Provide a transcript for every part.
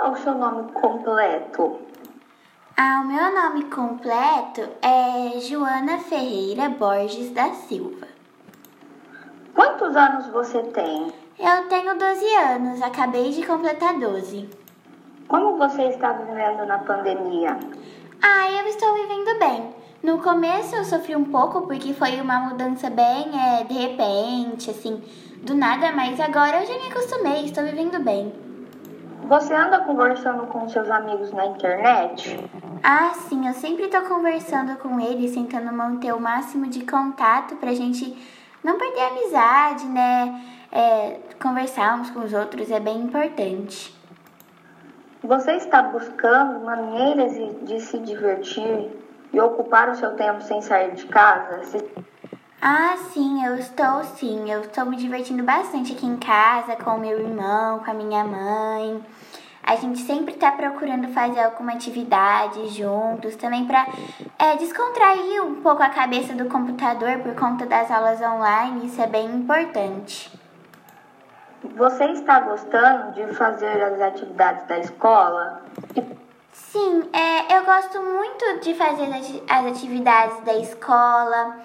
Qual é o seu nome completo? Ah, o meu nome completo é Joana Ferreira Borges da Silva. Quantos anos você tem? Eu tenho 12 anos, acabei de completar 12. Como você está vivendo na pandemia? Ah, eu estou vivendo bem. No começo eu sofri um pouco porque foi uma mudança bem é, de repente, assim, do nada, mas agora eu já me acostumei, estou vivendo bem. Você anda conversando com seus amigos na internet? Ah, sim, eu sempre estou conversando com eles, tentando manter o máximo de contato pra gente não perder a amizade, né? É, conversar uns com os outros é bem importante. Você está buscando maneiras de se divertir e ocupar o seu tempo sem sair de casa? Se... Ah, sim, eu estou sim. Eu estou me divertindo bastante aqui em casa com o meu irmão, com a minha mãe. A gente sempre está procurando fazer alguma atividade juntos, também para é, descontrair um pouco a cabeça do computador por conta das aulas online. Isso é bem importante. Você está gostando de fazer as atividades da escola? Sim, é, eu gosto muito de fazer as atividades da escola.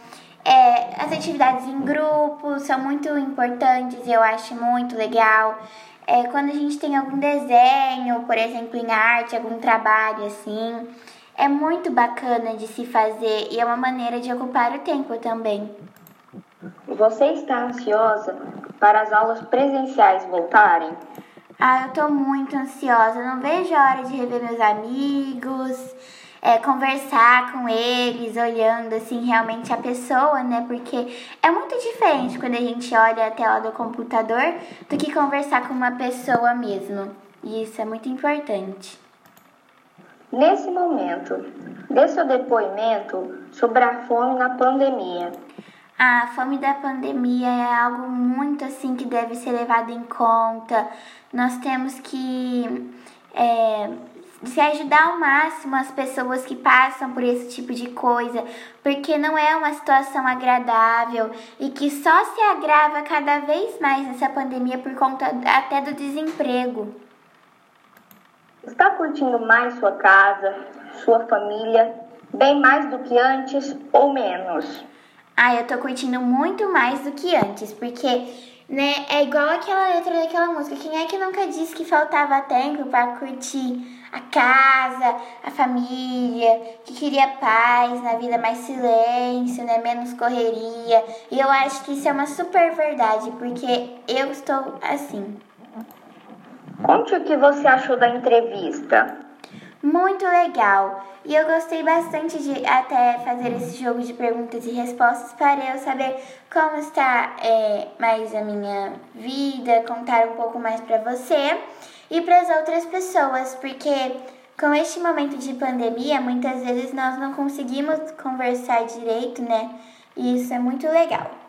É, as atividades em grupo são muito importantes e eu acho muito legal. É, quando a gente tem algum desenho, por exemplo, em arte, algum trabalho assim, é muito bacana de se fazer e é uma maneira de ocupar o tempo também. Você está ansiosa para as aulas presenciais voltarem? Ah, eu tô muito ansiosa. Não vejo a hora de rever meus amigos, é, conversar com eles, olhando assim realmente a pessoa, né? Porque é muito diferente quando a gente olha a tela do computador do que conversar com uma pessoa mesmo. E isso é muito importante. Nesse momento, dê seu depoimento sobre a fome na pandemia. A fome da pandemia é algo muito assim que deve ser levado em conta. Nós temos que é, se ajudar ao máximo as pessoas que passam por esse tipo de coisa, porque não é uma situação agradável e que só se agrava cada vez mais nessa pandemia por conta até do desemprego. Está curtindo mais sua casa, sua família, bem mais do que antes ou menos? Ah, eu tô curtindo muito mais do que antes, porque, né, é igual aquela letra daquela música. Quem é que nunca disse que faltava tempo para curtir a casa, a família, que queria paz na vida, mais silêncio, né, menos correria. E eu acho que isso é uma super verdade, porque eu estou assim. Conte o que você achou da entrevista. Muito legal. E eu gostei bastante de até fazer esse jogo de perguntas e respostas para eu saber como está é, mais a minha vida, contar um pouco mais para você e para as outras pessoas, porque com este momento de pandemia, muitas vezes nós não conseguimos conversar direito, né? E isso é muito legal.